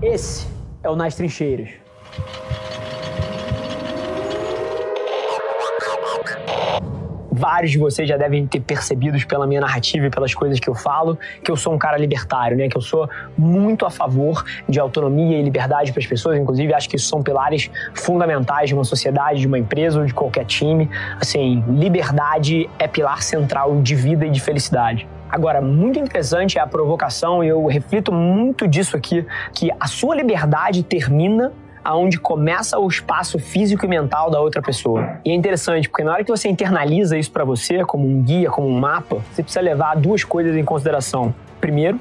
Esse é o Nas Trincheiras. vários de vocês já devem ter percebido pela minha narrativa e pelas coisas que eu falo, que eu sou um cara libertário, né? Que eu sou muito a favor de autonomia e liberdade para as pessoas. Inclusive, acho que isso são pilares fundamentais de uma sociedade, de uma empresa ou de qualquer time. Assim, liberdade é pilar central de vida e de felicidade. Agora, muito interessante é a provocação, e eu reflito muito disso aqui, que a sua liberdade termina aonde começa o espaço físico e mental da outra pessoa. E é interessante, porque na hora que você internaliza isso para você, como um guia, como um mapa, você precisa levar duas coisas em consideração. Primeiro,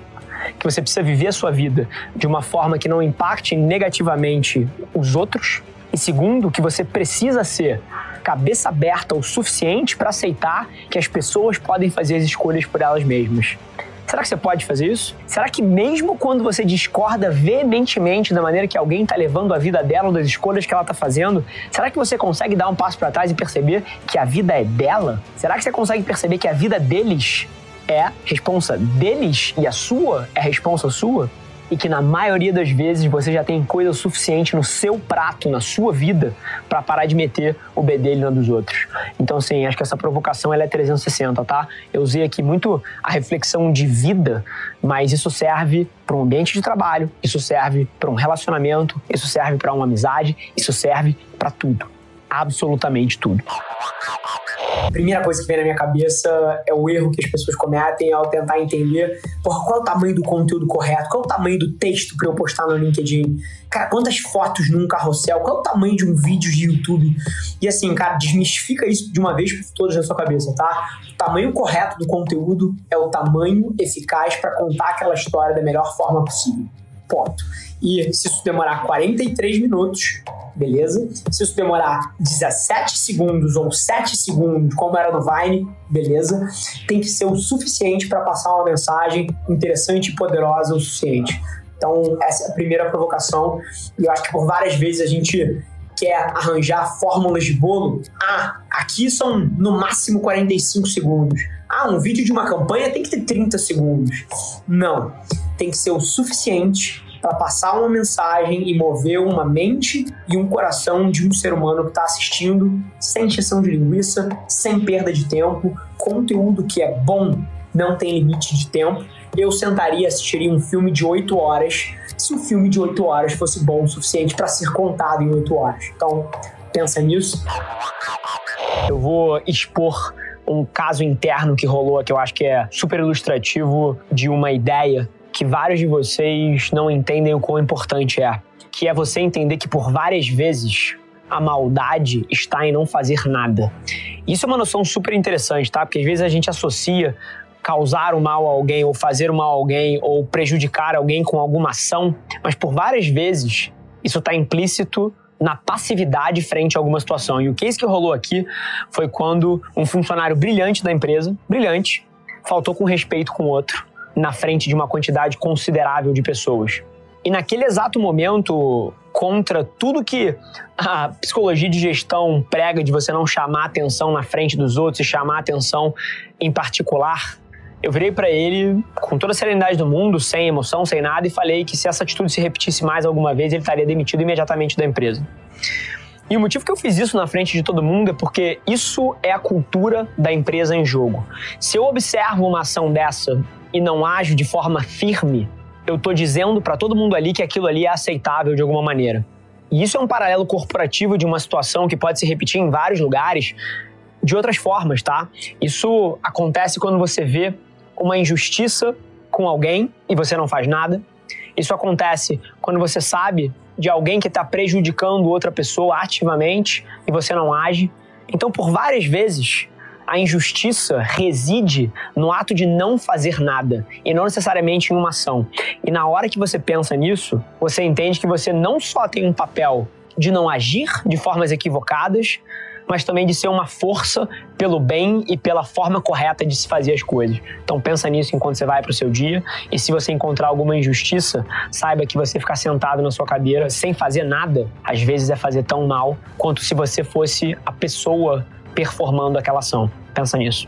que você precisa viver a sua vida de uma forma que não impacte negativamente os outros. E segundo, que você precisa ser cabeça aberta o suficiente para aceitar que as pessoas podem fazer as escolhas por elas mesmas. Será que você pode fazer isso? Será que mesmo quando você discorda veementemente da maneira que alguém está levando a vida dela ou das escolhas que ela está fazendo, será que você consegue dar um passo para trás e perceber que a vida é dela? Será que você consegue perceber que a vida deles é responsa deles e a sua é responsa sua? E que na maioria das vezes você já tem coisa suficiente no seu prato, na sua vida, para parar de meter o bedelho na dos outros. Então, assim, acho que essa provocação ela é 360, tá? Eu usei aqui muito a reflexão de vida, mas isso serve para um ambiente de trabalho, isso serve para um relacionamento, isso serve para uma amizade, isso serve para tudo. Absolutamente tudo. A primeira coisa que vem na minha cabeça é o erro que as pessoas cometem ao tentar entender porra, qual é o tamanho do conteúdo correto, qual é o tamanho do texto para eu postar no LinkedIn, cara, quantas fotos num carrossel, qual é o tamanho de um vídeo de YouTube. E assim, cara, desmistifica isso de uma vez por todas na sua cabeça, tá? O tamanho correto do conteúdo é o tamanho eficaz para contar aquela história da melhor forma possível. Ponto. E se isso demorar 43 minutos, beleza? Se isso demorar 17 segundos ou 7 segundos, como era no Vine, beleza? Tem que ser o suficiente para passar uma mensagem interessante e poderosa o suficiente. Então, essa é a primeira provocação. E eu acho que por várias vezes a gente quer arranjar fórmulas de bolo. Ah, aqui são no máximo 45 segundos. Ah, um vídeo de uma campanha tem que ter 30 segundos. Não. Tem que ser o suficiente para passar uma mensagem e mover uma mente e um coração de um ser humano que está assistindo, sem injeção de linguiça, sem perda de tempo, conteúdo que é bom, não tem limite de tempo. Eu sentaria e assistiria um filme de 8 horas se o filme de 8 horas fosse bom o suficiente para ser contado em 8 horas. Então, pensa nisso. Eu vou expor um caso interno que rolou que eu acho que é super ilustrativo de uma ideia que vários de vocês não entendem o quão importante é, que é você entender que por várias vezes a maldade está em não fazer nada. Isso é uma noção super interessante, tá? Porque às vezes a gente associa causar o mal a alguém, ou fazer o mal a alguém, ou prejudicar alguém com alguma ação, mas por várias vezes isso está implícito na passividade frente a alguma situação. E o case que rolou aqui foi quando um funcionário brilhante da empresa, brilhante, faltou com respeito com outro, na frente de uma quantidade considerável de pessoas. E naquele exato momento, contra tudo que a psicologia de gestão prega de você não chamar atenção na frente dos outros e chamar atenção em particular, eu virei para ele com toda a serenidade do mundo, sem emoção, sem nada, e falei que se essa atitude se repetisse mais alguma vez, ele estaria demitido imediatamente da empresa. E o motivo que eu fiz isso na frente de todo mundo é porque isso é a cultura da empresa em jogo. Se eu observo uma ação dessa e não ajo de forma firme, eu estou dizendo para todo mundo ali que aquilo ali é aceitável de alguma maneira. E isso é um paralelo corporativo de uma situação que pode se repetir em vários lugares de outras formas, tá? Isso acontece quando você vê uma injustiça com alguém e você não faz nada. Isso acontece quando você sabe de alguém que está prejudicando outra pessoa ativamente e você não age. Então, por várias vezes, a injustiça reside no ato de não fazer nada e não necessariamente em uma ação. E na hora que você pensa nisso, você entende que você não só tem um papel de não agir de formas equivocadas, mas também de ser uma força pelo bem e pela forma correta de se fazer as coisas. Então pensa nisso enquanto você vai para o seu dia e se você encontrar alguma injustiça, saiba que você ficar sentado na sua cadeira sem fazer nada, às vezes é fazer tão mal quanto se você fosse a pessoa performando aquela ação. Pensa nisso.